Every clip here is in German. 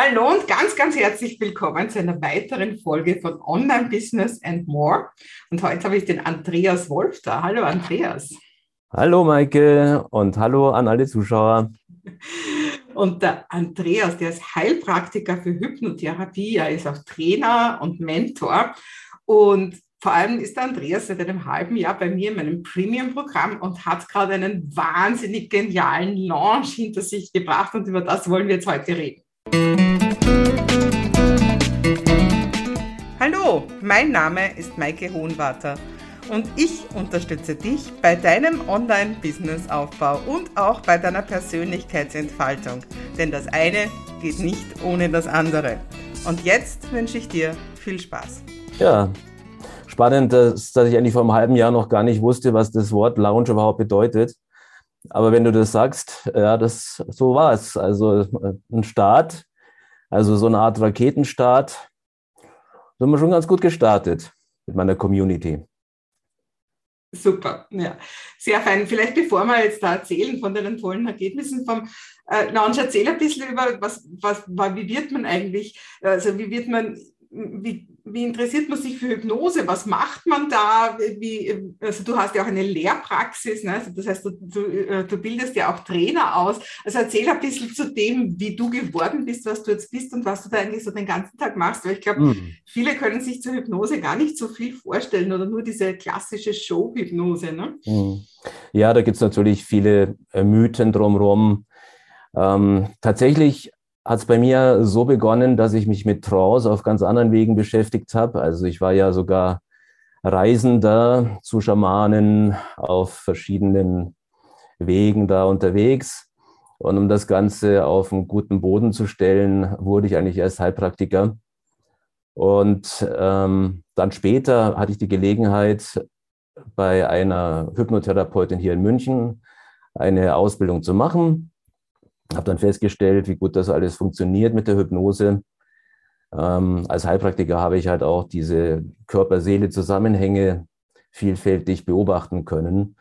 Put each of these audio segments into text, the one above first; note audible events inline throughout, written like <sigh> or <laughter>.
Hallo und ganz, ganz herzlich willkommen zu einer weiteren Folge von Online Business and More. Und heute habe ich den Andreas Wolf da. Hallo Andreas. Hallo Maike und hallo an alle Zuschauer. Und der Andreas, der ist Heilpraktiker für Hypnotherapie, er ist auch Trainer und Mentor. Und vor allem ist der Andreas seit einem halben Jahr bei mir in meinem Premium-Programm und hat gerade einen wahnsinnig genialen Launch hinter sich gebracht. Und über das wollen wir jetzt heute reden. Mein Name ist Maike Hohenwarter und ich unterstütze dich bei deinem Online-Business-Aufbau und auch bei deiner Persönlichkeitsentfaltung. Denn das eine geht nicht ohne das andere. Und jetzt wünsche ich dir viel Spaß. Ja, spannend, dass, dass ich eigentlich vor einem halben Jahr noch gar nicht wusste, was das Wort Lounge überhaupt bedeutet. Aber wenn du das sagst, ja, das, so war es. Also äh, ein Start, also so eine Art Raketenstart, sind wir schon ganz gut gestartet mit meiner Community. Super, ja, sehr fein. Vielleicht bevor wir jetzt da erzählen von den tollen Ergebnissen vom äh, Launch, erzähl ein bisschen über, was, was, wie wird man eigentlich, also wie wird man wie, wie interessiert man sich für Hypnose? Was macht man da? Wie, also du hast ja auch eine Lehrpraxis, ne? also das heißt, du, du, äh, du, bildest ja auch Trainer aus. Also erzähl ein bisschen zu dem, wie du geworden bist, was du jetzt bist und was du da eigentlich so den ganzen Tag machst. Weil ich glaube, mhm. viele können sich zur Hypnose gar nicht so viel vorstellen oder nur diese klassische Show-Hypnose. Ne? Mhm. Ja, da gibt es natürlich viele äh, Mythen drumherum. Ähm, tatsächlich hat es bei mir so begonnen, dass ich mich mit Trance auf ganz anderen Wegen beschäftigt habe. Also ich war ja sogar Reisender zu Schamanen auf verschiedenen Wegen da unterwegs. Und um das Ganze auf einen guten Boden zu stellen, wurde ich eigentlich erst Heilpraktiker. Und ähm, dann später hatte ich die Gelegenheit, bei einer Hypnotherapeutin hier in München eine Ausbildung zu machen habe dann festgestellt, wie gut das alles funktioniert mit der Hypnose. Ähm, als Heilpraktiker habe ich halt auch diese Körper-Seele-Zusammenhänge vielfältig beobachten können.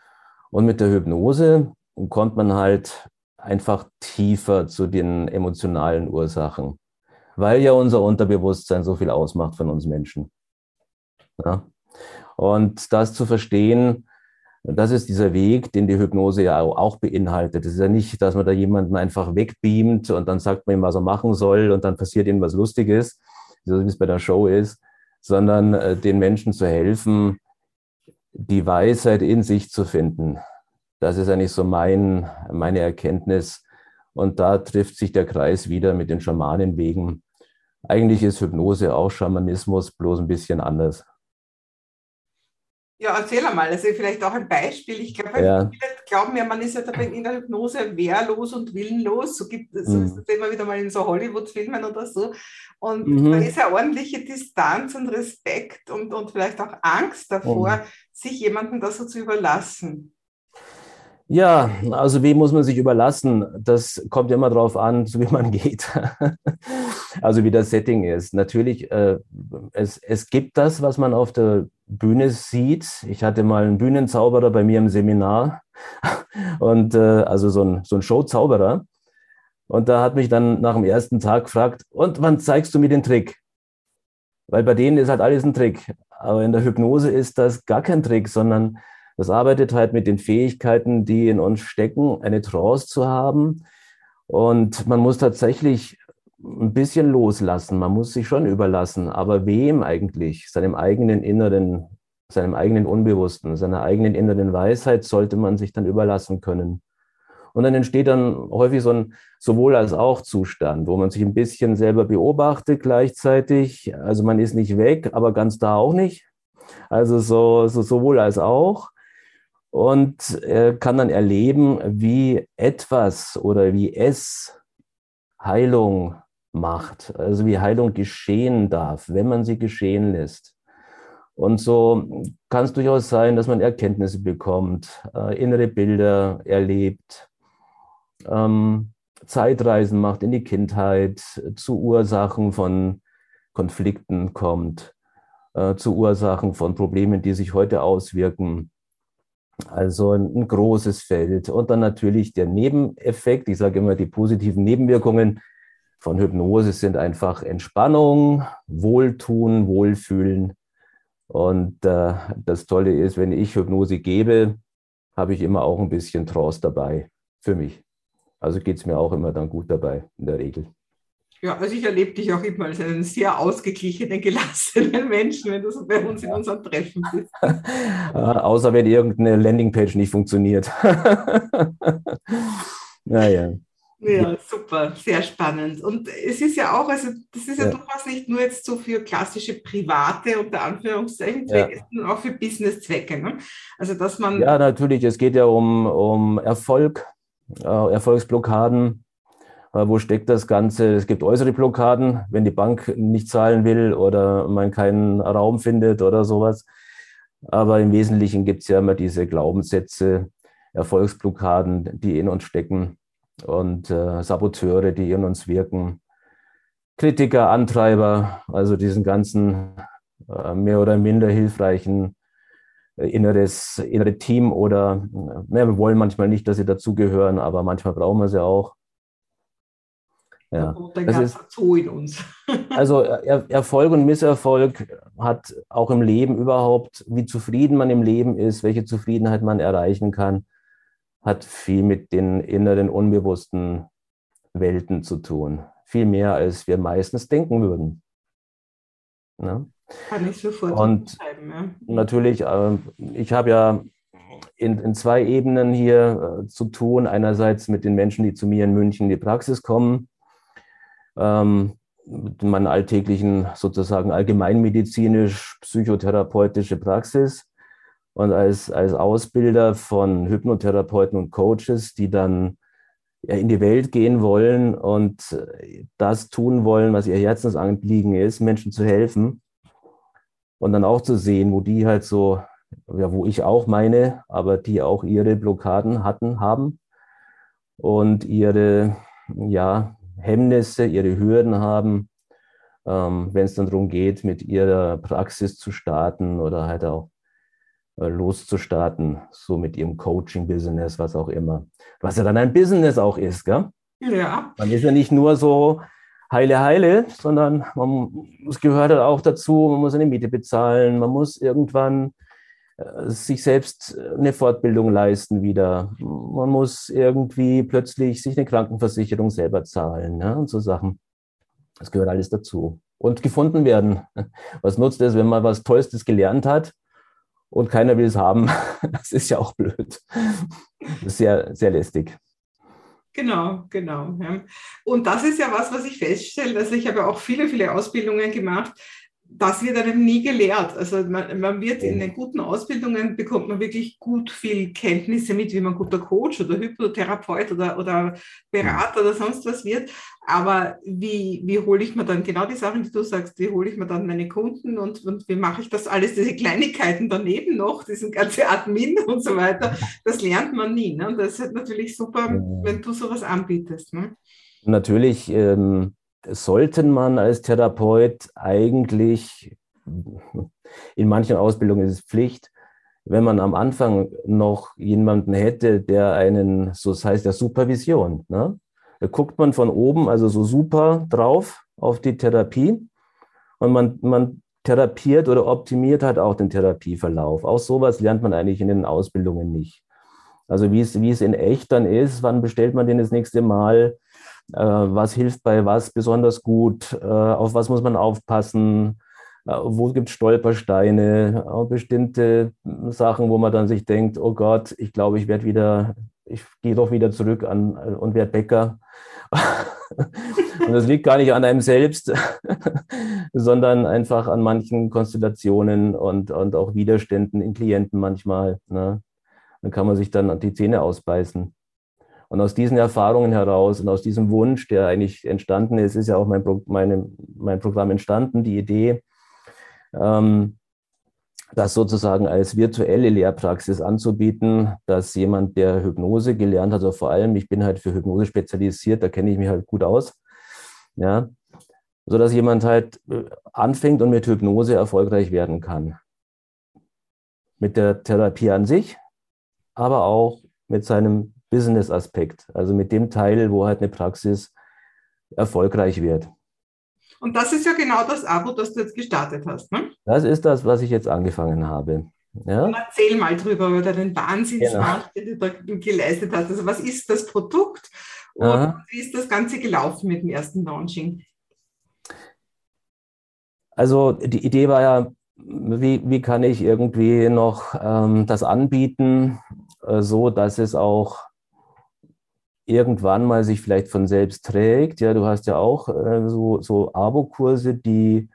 Und mit der Hypnose kommt man halt einfach tiefer zu den emotionalen Ursachen, weil ja unser Unterbewusstsein so viel ausmacht von uns Menschen. Ja? Und das zu verstehen, das ist dieser Weg, den die Hypnose ja auch beinhaltet. Es ist ja nicht, dass man da jemanden einfach wegbeamt und dann sagt man ihm, was er machen soll und dann passiert ihm was Lustiges, so wie es bei der Show ist, sondern äh, den Menschen zu helfen, die Weisheit in sich zu finden. Das ist eigentlich so mein, meine Erkenntnis. Und da trifft sich der Kreis wieder mit den Schamanenwegen. Eigentlich ist Hypnose auch Schamanismus, bloß ein bisschen anders. Ja, erzähl einmal, also vielleicht auch ein Beispiel. Ich glaube, ja. viele glauben ja, man ist ja dabei in der Hypnose wehrlos und willenlos. So gibt es mhm. so immer wieder mal in so Hollywood-Filmen oder so. Und mhm. da ist ja ordentliche Distanz und Respekt und, und vielleicht auch Angst davor, mhm. sich jemandem das so zu überlassen. Ja, also wie muss man sich überlassen? Das kommt immer darauf an, <laughs> so wie man geht. also wie das Setting ist. Natürlich, äh, es, es gibt das, was man auf der Bühne sieht. Ich hatte mal einen Bühnenzauberer bei mir im Seminar und äh, also so ein, so ein Showzauberer. Und da hat mich dann nach dem ersten Tag gefragt, und wann zeigst du mir den Trick? Weil bei denen ist halt alles ein Trick. Aber in der Hypnose ist das gar kein Trick, sondern das arbeitet halt mit den Fähigkeiten, die in uns stecken, eine Trance zu haben. Und man muss tatsächlich ein bisschen loslassen. Man muss sich schon überlassen. Aber wem eigentlich? Seinem eigenen inneren, seinem eigenen Unbewussten, seiner eigenen inneren Weisheit sollte man sich dann überlassen können. Und dann entsteht dann häufig so ein sowohl als auch Zustand, wo man sich ein bisschen selber beobachtet gleichzeitig. Also man ist nicht weg, aber ganz da auch nicht. Also so, so sowohl als auch und er kann dann erleben, wie etwas oder wie es Heilung macht, also wie Heilung geschehen darf, wenn man sie geschehen lässt. Und so kann es durchaus sein, dass man Erkenntnisse bekommt, äh, innere Bilder erlebt, ähm, Zeitreisen macht in die Kindheit, zu Ursachen von Konflikten kommt, äh, zu Ursachen von Problemen, die sich heute auswirken. Also ein, großes Feld. Und dann natürlich der Nebeneffekt, ich sage immer die positiven Nebenwirkungen, von Hypnose sind einfach Entspannung, Wohltun, Wohlfühlen. Und äh, das Tolle ist, wenn ich Hypnose gebe, habe ich immer auch ein bisschen Trance dabei für mich. Also geht es mir auch immer dann gut dabei in der Regel. Ja, also ich erlebe dich auch immer als einen sehr ausgeglichenen, <laughs> gelassenen Menschen, wenn du so bei uns in unserem Treffen bist. äh, <laughs> außer wenn irgendeine Landingpage nicht funktioniert. <laughs> naja. Ja, super, sehr spannend. Und es ist ja auch, also das ist ja, ja. durchaus nicht nur jetzt so für klassische private, unter Anführungszeichen, Zwecke, ja. sondern auch für Business-Zwecke. Ne? Also dass man. Ja, natürlich, es geht ja um, um Erfolg, äh, Erfolgsblockaden. Äh, wo steckt das Ganze? Es gibt äußere Blockaden, wenn die Bank nicht zahlen will oder man keinen Raum findet oder sowas. Aber im Wesentlichen gibt es ja immer diese Glaubenssätze, Erfolgsblockaden, die in uns stecken und äh, Saboteure, die in uns wirken, Kritiker, Antreiber, also diesen ganzen äh, mehr oder minder hilfreichen äh, inneres, innere Team oder äh, wir wollen manchmal nicht, dass sie dazugehören, aber manchmal brauchen wir sie auch. Ja, das ist so in uns. <laughs> also er, Erfolg und Misserfolg hat auch im Leben überhaupt, wie zufrieden man im Leben ist, welche Zufriedenheit man erreichen kann, hat viel mit den inneren, unbewussten Welten zu tun. Viel mehr, als wir meistens denken würden. Ja? Kann ich sofort Und ja. natürlich, äh, ich habe ja in, in, zwei Ebenen hier äh, zu tun. Einerseits mit den Menschen, die zu mir in München in die Praxis kommen, ähm, meiner alltäglichen sozusagen allgemeinmedizinisch-psychotherapeutische Praxis. Und als, als Ausbilder von Hypnotherapeuten und Coaches, die dann in die Welt gehen wollen und das tun wollen, was ihr Herzensanliegen ist, Menschen zu helfen. Und dann auch zu sehen, wo die halt so, ja, wo ich auch meine, aber die auch ihre Blockaden hatten, haben und ihre, ja, Hemmnisse, ihre Hürden haben, ähm, wenn es dann darum geht, mit ihrer Praxis zu starten oder halt auch äh, loszustarten, so mit ihrem Coaching-Business, was auch immer. Was ja dann ein Business auch ist, gell? Ja. Man ist ja nicht nur so heile, heile, sondern man, es gehört halt auch dazu, man muss eine Miete bezahlen, man muss irgendwann sich selbst eine Fortbildung leisten wieder. Man muss irgendwie plötzlich sich eine Krankenversicherung selber zahlen ja, und so Sachen. Das gehört alles dazu. Und gefunden werden. <laughs> Was nutzt es, wenn man was Tollstes gelernt hat und keiner will es haben. <laughs> Das ist ja auch blöd. sehr, sehr lästig. Genau, genau. Und das ist ja was, was ich feststelle. Also ich habe auch viele, viele Ausbildungen gemacht das wird einem nie gelehrt. Also man, man, wird in den guten Ausbildungen bekommt man wirklich gut viel Kenntnisse mit, wie man guter Coach oder Hypnotherapeut oder, oder Berater oder sonst was wird. Aber wie, wie hole ich mir dann genau die Sachen, die du sagst, wie hole ich mir dann meine Kunden und, und wie mache ich das alles, diese Kleinigkeiten daneben noch, diesen ganze Admin <laughs> und so weiter, das lernt man nie. Ne? Und das ist natürlich super, wenn du sowas anbietest. Ne? Natürlich. Ähm sollten man als Therapeut eigentlich, in manchen Ausbildungen ist es Pflicht, wenn man am Anfang noch jemanden hätte, der einen, so das heißt ja Supervision, ne? da guckt man von oben, also so super drauf auf die Therapie und man, man therapiert oder optimiert halt auch den Therapieverlauf. Auch sowas lernt man eigentlich in den Ausbildungen nicht. Also wie es, wie es in echt dann ist, wann bestellt man den das nächste Mal, was hilft bei was besonders gut, äh, auf was muss man aufpassen, äh, wo gibt es Stolpersteine, bestimmte Sachen, wo man dann sich denkt, oh Gott, ich glaube, ich werde wieder, ich gehe doch wieder zurück an und werde Bäcker. <laughs> und das liegt gar nicht an einem selbst, <laughs> sondern einfach an manchen Konstellationen und, und auch Widerständen in Klienten manchmal. Ne? Dann kann man sich dann die Zähne ausbeißen. Und aus diesen Erfahrungen heraus und aus diesem Wunsch, der eigentlich entstanden ist, ist ja auch mein, Pro meine, mein Programm entstanden, die Idee, ähm, das sozusagen als virtuelle Lehrpraxis anzubieten, dass jemand, der Hypnose gelernt hat, also vor allem, ich bin halt für Hypnose spezialisiert, da kenne ich mich halt gut aus, ja, so dass jemand halt äh, anfängt und mit Hypnose erfolgreich werden kann. Mit der Therapie an sich, aber auch mit seinem Business-Aspekt, also mit dem Teil, wo halt eine Praxis erfolgreich wird. Und das ist ja genau das Abo, das du jetzt gestartet hast. Ne? Das ist das, was ich jetzt angefangen habe. Ja? erzähl mal drüber, über deinen Wahnsinnsmarkt, genau. den du da geleistet hast. Also was ist das Produkt und Aha. wie ist das Ganze gelaufen mit dem ersten Launching? Also die Idee war ja, wie, wie kann ich irgendwie noch ähm, das anbieten, äh, so dass es auch irgendwann mal sich vielleicht von selbst trägt. Ja, du hast ja auch äh, so, so Abo-Kurse, die,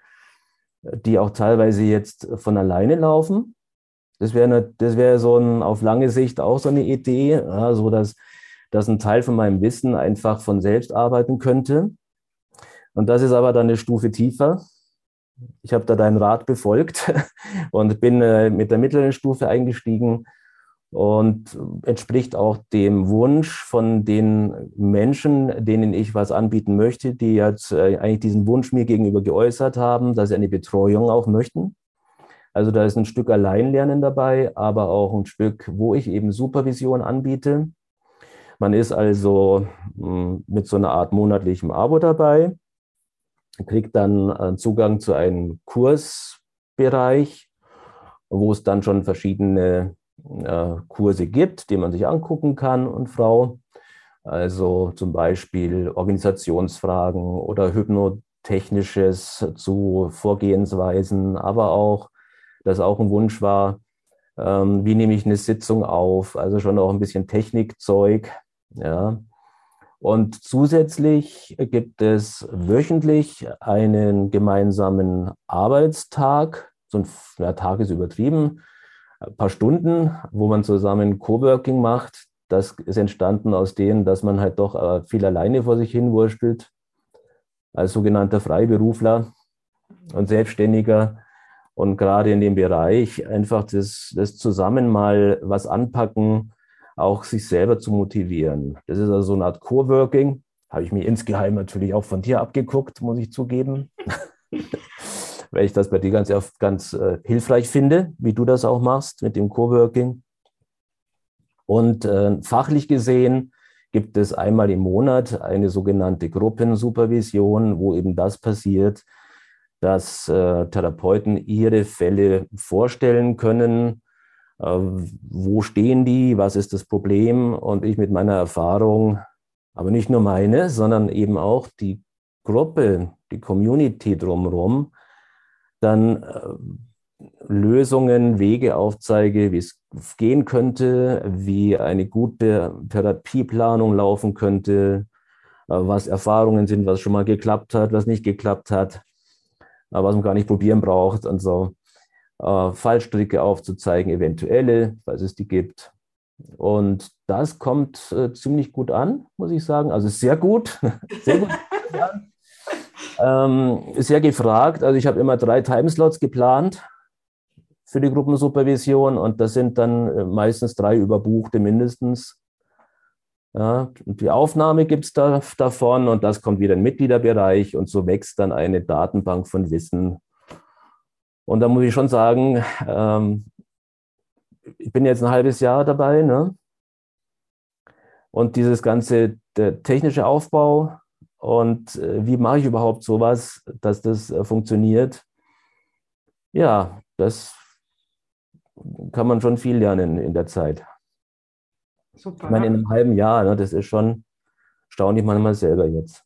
die auch teilweise jetzt von alleine laufen. Das wäre das wäre so ein, auf lange Sicht auch so eine Idee, ja, so dass, dass ein Teil von meinem Wissen einfach von selbst arbeiten könnte. Und das ist aber dann eine Stufe tiefer. Ich habe da deinen Rat befolgt <laughs> und bin äh, mit der mittleren Stufe eingestiegen und entspricht auch dem Wunsch von den Menschen, denen ich was anbieten möchte, die jetzt äh, eigentlich diesen Wunsch mir gegenüber geäußert haben, dass sie eine Betreuung auch möchten. Also da ist ein Stück Alleinlernen dabei, aber auch ein Stück, wo ich eben Supervision anbiete. Man ist also hm, mit so einer Art monatlichem Abo dabei, kriegt dann äh, Zugang zu einem Kursbereich, wo es dann schon verschiedene äh, Kurse gibt, die man sich angucken kann und Frau. Also zum Beispiel Organisationsfragen oder Hypnotechnisches zu Vorgehensweisen, aber auch das auch ein Wunsch war, ähm, wie nehme ich eine Sitzung auf, also schon auch ein bisschen Technikzeug, ja. Und zusätzlich gibt es wöchentlich einen gemeinsamen Arbeitstag, so ein ja, Tag ist übertrieben, ein paar Stunden, wo man zusammen Coworking macht. Das ist entstanden aus dem, dass man halt doch äh, viel alleine vor sich hin wurstelt, als sogenannter Freiberufler und Selbstständiger und gerade in dem Bereich einfach das, das zusammen mal was anpacken, auch sich selber zu motivieren. Das ist also so eine Art Coworking. Habe ich mir insgeheim natürlich auch von dir abgeguckt, muss ich zugeben. <laughs> Weil ich das bei dir ganz, ganz äh, hilfreich finde, wie du das auch machst mit dem Coworking. Und äh, fachlich gesehen gibt es einmal im Monat eine sogenannte Gruppensupervision, wo eben das passiert, dass äh, Therapeuten ihre Fälle vorstellen können. Äh, wo stehen die? Was ist das Problem? Und ich mit meiner Erfahrung, aber nicht nur meine, sondern eben auch die Gruppe, die Community drumherum, dann äh, Lösungen, Wege aufzeige, wie es gehen könnte, wie eine gute Therapieplanung laufen könnte, äh, was Erfahrungen sind, was schon mal geklappt hat, was nicht geklappt hat was man gar nicht probieren braucht und so. Äh, Fallstricke aufzuzeigen, eventuelle, falls es die gibt. Und das kommt äh, ziemlich gut an, muss ich sagen. Also sehr gut. <laughs> sehr gut. <laughs> ähm, sehr gefragt. Also ich habe immer drei Timeslots geplant für die Gruppensupervision und das sind dann äh, meistens drei überbuchte mindestens. Ja, die Aufnahme gibt es da, davon und das kommt wieder in den Mitgliederbereich und so wächst dann eine Datenbank von Wissen. Und da muss ich schon sagen, ähm, ich bin jetzt ein halbes Jahr dabei, ne? Und dieses ganze technische Aufbau und äh, wie mache ich überhaupt sowas, dass das äh, funktioniert? Ja, das kann man schon viel lernen in der Zeit. Super. Ich meine, in einem halben Jahr, ne, das ist schon erstaunlich manchmal selber jetzt.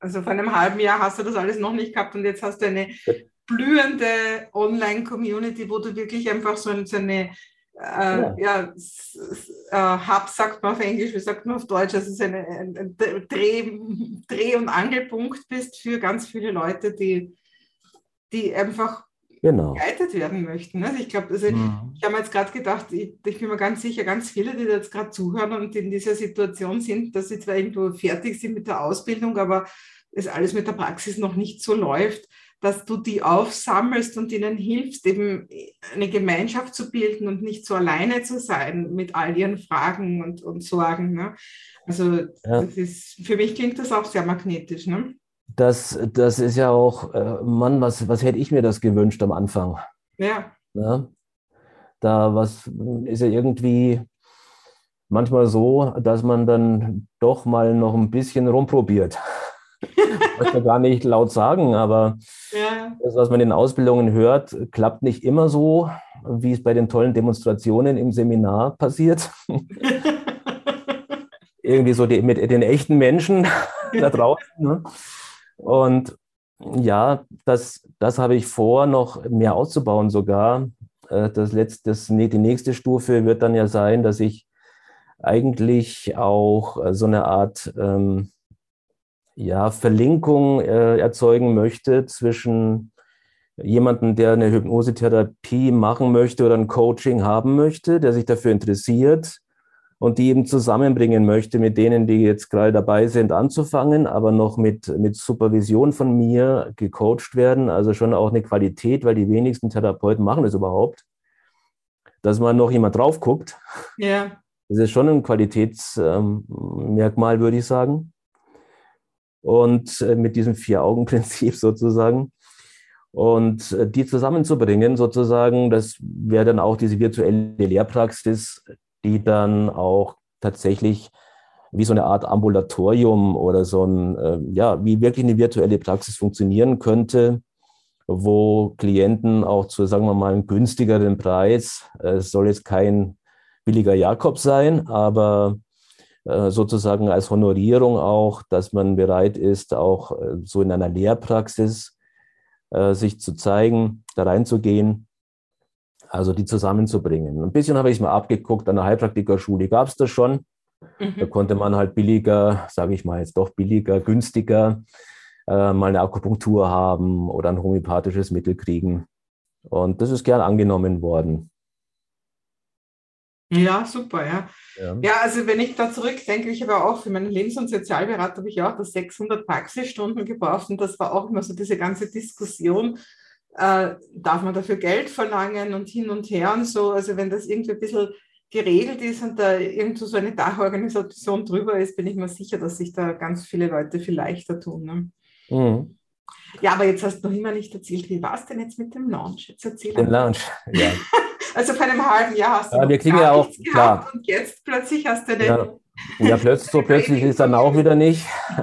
Also vor einem halben Jahr hast du das alles noch nicht gehabt und jetzt hast du eine <laughs> blühende Online-Community, wo du wirklich einfach so eine äh, ja, ja äh, Hub sagt man auf Englisch, wie sagt man auf Deutsch, also so eine, ein, ein Dreh, Dreh- und Angelpunkt bist für ganz viele Leute, die, die einfach genau. begleitet werden möchten. Also ich glaube, also mhm. ich habe mir jetzt gerade gedacht, ich, ich, bin mir ganz sicher, ganz viele, die jetzt gerade zuhören und in dieser Situation sind, dass sie zwar irgendwo fertig sind mit der Ausbildung, aber es alles mit der Praxis noch nicht so läuft, dass du die aufsammelst und ihnen hilfst, eben eine Gemeinschaft zu bilden und nicht so alleine zu sein mit all ihren Fragen und, und Sorgen. Ne? Also ja. das ist, für mich klingt das auch sehr magnetisch. Ne? das, das ist ja auch, äh, Mann, was, was hätte ich mir das gewünscht am Anfang? Ja. ja? Da was ist ja irgendwie, manchmal so, dass man dann doch mal noch ein bisschen rumprobiert. Ich möchte gar nicht laut sagen, aber ja. das, was man in Ausbildungen hört, klappt nicht immer so, wie es bei den tollen Demonstrationen im Seminar passiert. <laughs> Irgendwie so die, mit den echten Menschen <laughs> da draußen. Ne? Und ja, das, das habe ich vor, noch mehr auszubauen sogar. Äh, das letzte, das, die nächste Stufe wird dann ja sein, dass ich eigentlich auch äh, so eine Art ähm, ja, Verlinkung äh, erzeugen möchte zwischen jemanden, der eine Hypnosetherapie machen möchte oder ein Coaching haben möchte, der sich dafür interessiert und die eben zusammenbringen möchte mit denen, die jetzt gerade dabei sind, anzufangen, aber noch mit, mit Supervision von mir gecoacht werden. Also schon auch eine Qualität, weil die wenigsten Therapeuten machen das überhaupt, dass man noch jemand drauf guckt. Ja. Das ist schon ein Qualitätsmerkmal, ähm, würde ich sagen. Und äh, mit diesem Vier-Augen-Prinzip <laughs> sozusagen. Und äh, die zusammenzubringen, sozusagen, das wäre dann auch diese virtuelle Lehrpraxis, die dann auch tatsächlich wie so eine Art Ambulatorium oder so ein, äh, ja, wie wirklich eine virtuelle Praxis funktionieren könnte, wo Klienten auch zu, sagen wir mal, einem günstigeren Preis, es soll jetzt kein billiger Jakob sein, aber sozusagen als Honorierung auch, dass man bereit ist, auch äh, so in einer Lehrpraxis sich zu zeigen, da reinzugehen also die zusammenzubringen. Ein bisschen habe ich es mal abgeguckt, an der Heilpraktikerschule gab es das schon. Mhm. Da konnte man halt billiger, sage ich mal jetzt doch billiger, günstiger äh, mal eine Akupunktur haben oder ein homöopathisches Mittel kriegen. Und das ist gern angenommen worden. Ja, super, ja. ja. ja. also wenn ich da zurückdenke, ich habe auch für meinen Lebens- und Sozialberater habe ich auch das 600 Praxisstunden gebraucht und das war auch immer so diese ganze Diskussion, äh, darf man dafür Geld verlangen und hin und her und so. Also wenn das irgendwie ein bisschen geregelt ist und da irgendwo so eine Dachorganisation drüber ist, bin ich mir sicher, dass sich da ganz viele Leute viel leichter tun. Ne? Mhm. Ja, aber jetzt hast du noch immer nicht erzählt, wie war es denn jetzt mit dem Launch? Jetzt erzähl Den Launch, ja. <laughs> also vor einem halben Jahr hast du ja, wir kriegen ja auch, klar. und jetzt plötzlich hast du eine... Ja, ja plötzlich, so <laughs> plötzlich ist dann auch wieder nicht. <laughs>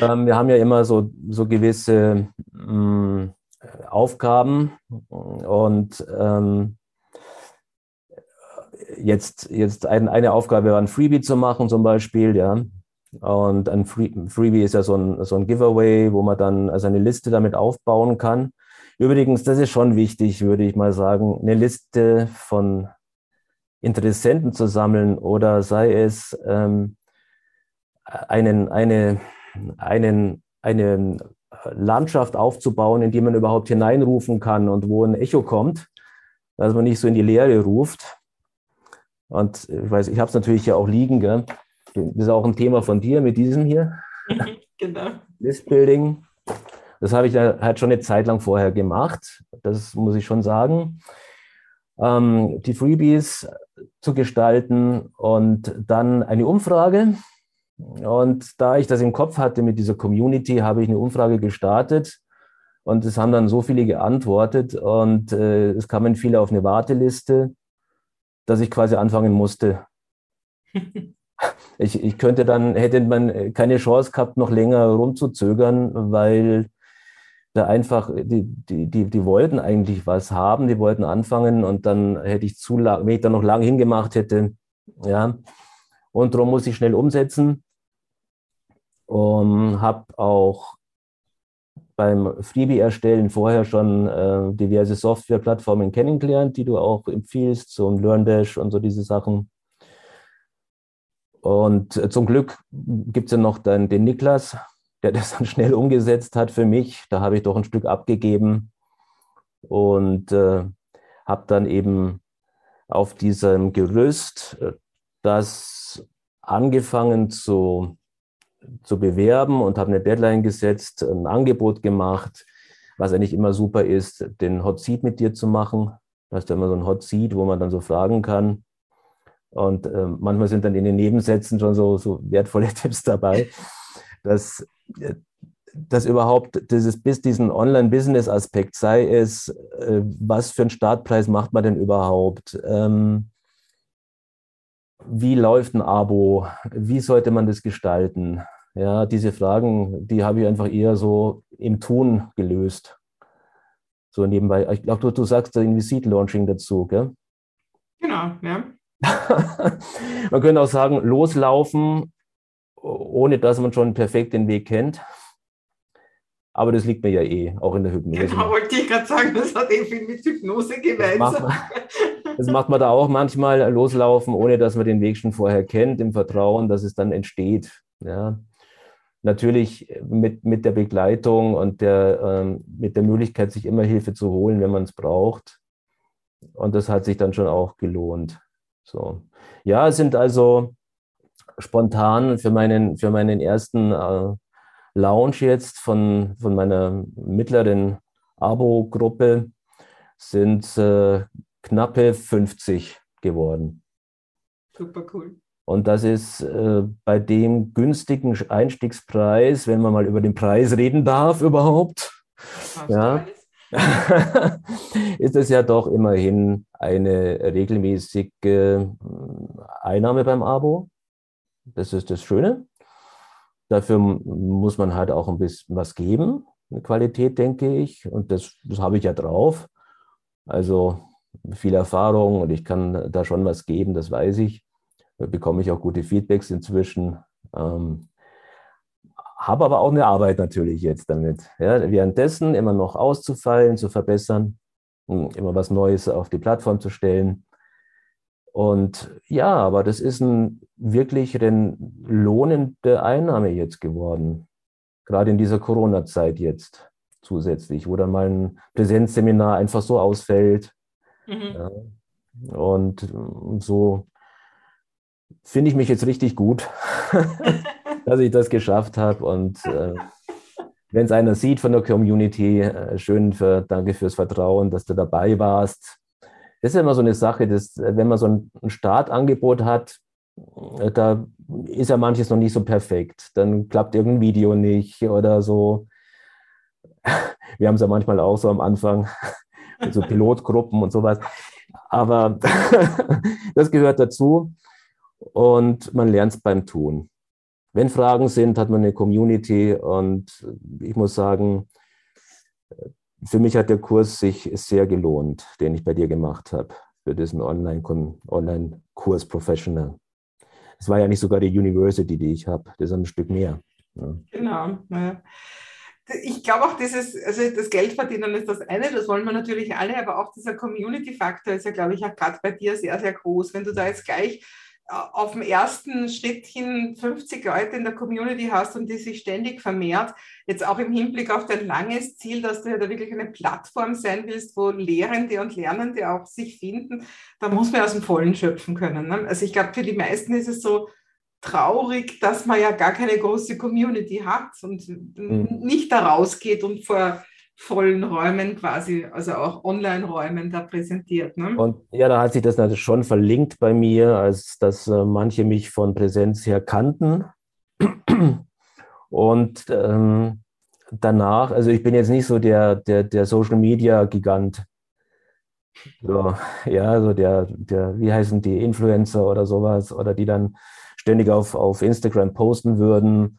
ähm, wir haben ja immer so, so gewisse mh, mm, Aufgaben und ähm, jetzt, jetzt ein, eine Aufgabe war ein Freebie zu machen zum Beispiel, ja. Und ein Free, Freebie ist ja so ein, so ein Giveaway, wo man dann also eine Liste damit aufbauen kann. Übrigens, das ist schon wichtig, würde ich mal sagen, eine Liste von Interessenten zu sammeln oder sei es ähm, einen, eine, einen, eine Landschaft aufzubauen, in die man überhaupt hineinrufen kann und wo ein Echo kommt, dass man nicht so in die Leere ruft. Und ich weiß, ich habe es natürlich ja auch liegen, gell? Das ist auch ein Thema von dir mit diesem hier. genau. Listbuilding. Das habe ich halt schon eine Zeit lang vorher gemacht. Das muss ich schon sagen. Ähm, die Freebies zu gestalten und dann eine Umfrage und da ich das im Kopf hatte mit dieser Community, habe ich eine Umfrage gestartet und es haben dann so viele geantwortet und äh, es kamen viele auf eine Warteliste, dass ich quasi anfangen musste. <laughs> ich, ich könnte dann, hätte man keine Chance gehabt, noch länger rumzuzögern, weil da einfach, die, die, die, die wollten eigentlich was haben, die wollten anfangen und dann hätte ich zu lang, wenn ich dann noch lange hingemacht hätte, ja. Und darum muss ich schnell umsetzen. Um, habe auch beim Freebie-Erstellen vorher schon äh, diverse Softwareplattformen kennengelernt, die du auch empfiehlst, so ein LearnDash und so diese Sachen. Und äh, zum Glück gibt es ja noch dann den Niklas, der das dann schnell umgesetzt hat für mich. Da habe ich doch ein Stück abgegeben und äh, habe dann eben auf diesem Gerüst äh, das angefangen zu zu bewerben und habe eine Deadline gesetzt, ein Angebot gemacht, was eigentlich immer super ist, den Hot Seat mit dir zu machen. Da du immer so ein Hot Seat, wo man dann so fragen kann. Und äh, manchmal sind dann in den Nebensätzen schon so, so wertvolle <laughs> Tipps dabei, dass, äh, dass überhaupt dieses, bis diesen Online-Business-Aspekt sei es, äh, was für einen Startpreis macht man denn überhaupt? Ähm, wie läuft ein Abo? Wie sollte man das gestalten? Ja, diese Fragen, die habe ich einfach eher so im Tun gelöst. So nebenbei. Ich glaube, du, du sagst da irgendwie Seed Launching dazu, gell? Genau, ja. <laughs> man könnte auch sagen, loslaufen, ohne dass man schon perfekt den Weg kennt. Aber das liegt mir ja eh, auch in der Hypnose. Genau, wollte ich gerade sagen, das hat eh viel mit Hypnose gemeinsam. Das, das macht man da auch manchmal, loslaufen, ohne dass man den Weg schon vorher kennt, im Vertrauen, dass es dann entsteht. Ja. Natürlich mit, mit der Begleitung und der, ähm, mit der Möglichkeit, sich immer Hilfe zu holen, wenn man es braucht. Und das hat sich dann schon auch gelohnt. So. Ja, es sind also spontan für meinen, für meinen ersten äh, Lounge jetzt von, von meiner mittleren Abo-Gruppe sind äh, knappe 50 geworden. Super cool. Und das ist äh, bei dem günstigen Einstiegspreis, wenn man mal über den Preis reden darf <laughs> überhaupt, ja, <laughs> ist es ja doch immerhin eine regelmäßige äh, Einnahme beim Abo. Das ist das Schöne. Dafür muss man halt auch ein bisschen was geben, eine Qualität, denke ich. Und das, das habe ich ja drauf. Also viel Erfahrung und ich kann da schon was geben, das weiß ich. Da bekomme ich auch gute Feedbacks inzwischen. Ähm, habe aber auch eine Arbeit natürlich jetzt damit. Ja, währenddessen immer noch auszufallen, zu verbessern, immer was Neues auf die Plattform zu stellen. Und ja, aber das ist ein wirklich lohnende Einnahme jetzt geworden. Gerade in dieser Corona-Zeit jetzt zusätzlich, wo dann mal ein Präsenzseminar einfach so ausfällt. Mhm. Ja. Und so finde ich mich jetzt richtig gut, <laughs> dass ich das geschafft habe. Und äh, wenn es einer sieht von der Community, äh, schön für, danke fürs Vertrauen, dass du dabei warst das ist immer so eine Sache, dass, wenn man so ein Startangebot hat, äh, da ist ja manches noch nicht so perfekt. Dann klappt irgendein Video nicht oder so. Wir haben es ja manchmal auch so am Anfang, <laughs> so Pilotgruppen und sowas. Aber <laughs> das gehört dazu und man lernt es beim Tun. Wenn Fragen sind, hat man eine Community und ich muss sagen, für mich hat der Kurs sich sehr gelohnt, den ich bei dir gemacht habe, für diesen Online-Kurs Online Professional. Es war ja nicht sogar die University, die ich habe, das ist ein Stück mehr. Ja. Genau. Ich glaube auch, dieses, also das Geldverdienen ist das eine, das wollen wir natürlich alle, aber auch dieser Community-Faktor ist ja, glaube ich, auch gerade bei dir sehr, sehr groß. Wenn du da jetzt gleich auf dem ersten Schritt hin 50 Leute in der Community hast und die sich ständig vermehrt, jetzt auch im Hinblick auf dein langes Ziel, dass du ja da wirklich eine Plattform sein willst, wo Lehrende und Lernende auch sich finden, da muss man aus dem Vollen schöpfen können. Ne? Also ich glaube, für die meisten ist es so traurig, dass man ja gar keine große Community hat und mhm. nicht da rausgeht und vor vollen Räumen quasi, also auch Online-Räumen da präsentiert. Ne? Und ja, da hat sich das natürlich schon verlinkt bei mir, als dass äh, manche mich von Präsenz her kannten. Und ähm, danach, also ich bin jetzt nicht so der, der, der Social Media Gigant. So, ja, so der, der, wie heißen die Influencer oder sowas, oder die dann ständig auf, auf Instagram posten würden,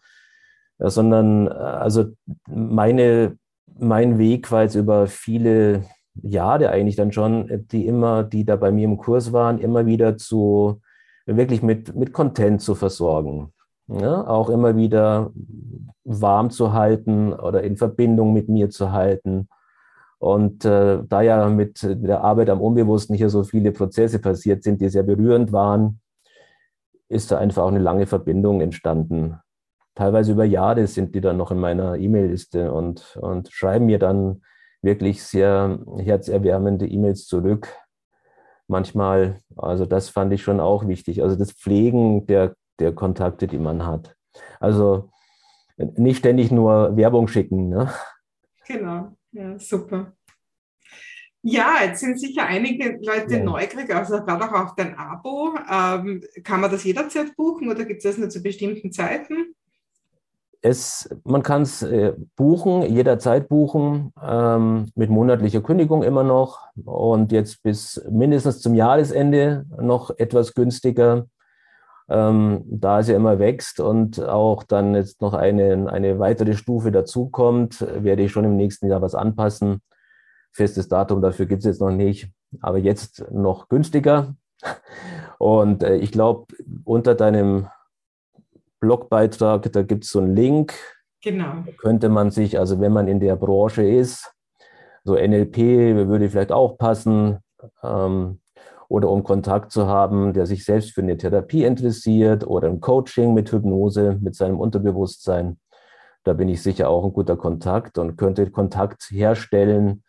sondern äh, also meine mein Weg war jetzt über viele Jahre eigentlich dann schon, die immer, die da bei mir im Kurs waren, immer wieder zu wirklich mit, mit Content zu versorgen. Ja, auch immer wieder warm zu halten oder in Verbindung mit mir zu halten. Und äh, da ja mit der Arbeit am Unbewussten hier so viele Prozesse passiert sind, die sehr berührend waren, ist da einfach auch eine lange Verbindung entstanden teilweise über Jahre sind die dann noch in meiner E-Mail-Liste und, und schreiben mir dann wirklich sehr herzerwärmende E-Mails zurück. Manchmal, also das fand ich schon auch wichtig. Also das Pflegen der, der Kontakte, die man hat. Also nicht ständig nur Werbung schicken. Ne? Genau, ja, super. Ja, jetzt sind sicher einige Leute ja. neugierig, also gerade auch auf dein Abo. Ähm, kann man das jederzeit buchen oder gibt es das nur zu bestimmten Zeiten? Es, man kann es äh, buchen, jederzeit buchen, ähm, mit monatlicher Kündigung immer noch und jetzt bis mindestens zum Jahresende noch etwas günstiger. ähm, da es ja immer wächst und auch dann jetzt noch eine, eine weitere Stufe dazukommt, werde ich schon im nächsten Jahr was anpassen. Festes Datum dafür gibt es jetzt noch nicht, aber jetzt noch günstiger. <laughs> Und äh, ich glaube, unter deinem Blogbeitrag, da gibt es so einen Link. Genau. Da könnte man sich, also wenn man in der Branche ist, so NLP würde vielleicht auch passen, ähm, oder um Kontakt zu haben, der sich selbst für eine Therapie interessiert oder im Coaching mit Hypnose, mit seinem Unterbewusstsein. Da bin ich sicher auch ein guter Kontakt und könnte Kontakt herstellen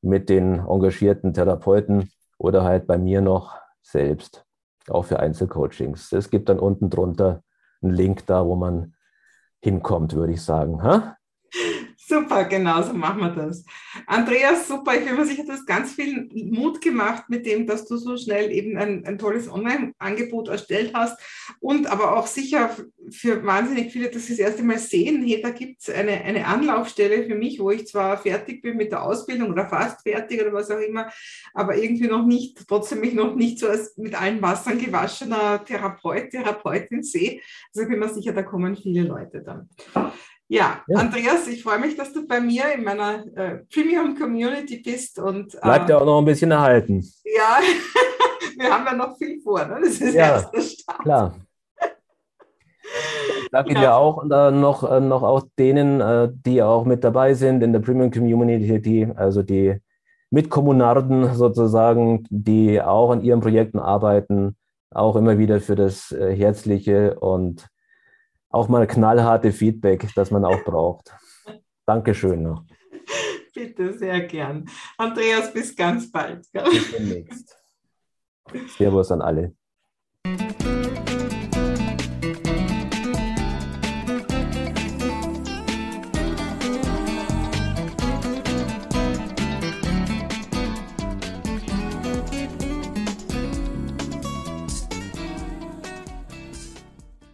mit den engagierten Therapeuten oder halt bei mir noch selbst, auch für Einzelcoachings. Es gibt dann unten drunter einen Link da, wo man hinkommt, würde ich sagen. Ha? Super, genau so machen wir das. Andreas, super. Ich bin mir sicher, du hast ganz viel Mut gemacht mit dem, dass du so schnell eben ein, ein tolles Online-Angebot erstellt hast und aber auch sicher für wahnsinnig viele, dass sie das erste Mal sehen, hey, da gibt es eine, eine Anlaufstelle für mich, wo ich zwar fertig bin mit der Ausbildung oder fast fertig oder was auch immer, aber irgendwie noch nicht, trotzdem mich noch nicht so als mit allen Wassern gewaschener Therapeut, Therapeutin sehe. Also ich bin mir sicher, da kommen viele Leute dann. Ja, ja, Andreas, ich freue mich, dass du bei mir in meiner äh, Premium Community bist und äh, bleibt ja auch noch ein bisschen erhalten. Ja, <laughs> wir haben ja noch viel vor. Ne? Das ist ja erst der Start. Klar. Danke ja. dir auch und äh, noch, äh, noch auch denen, äh, die auch mit dabei sind in der Premium Community, also die Mitkommunarden sozusagen, die auch an ihren Projekten arbeiten, auch immer wieder für das äh, herzliche und auch mal knallharte Feedback, das man auch braucht. Dankeschön noch. Bitte, sehr gern. Andreas, bis ganz bald. Bis demnächst. Servus an alle.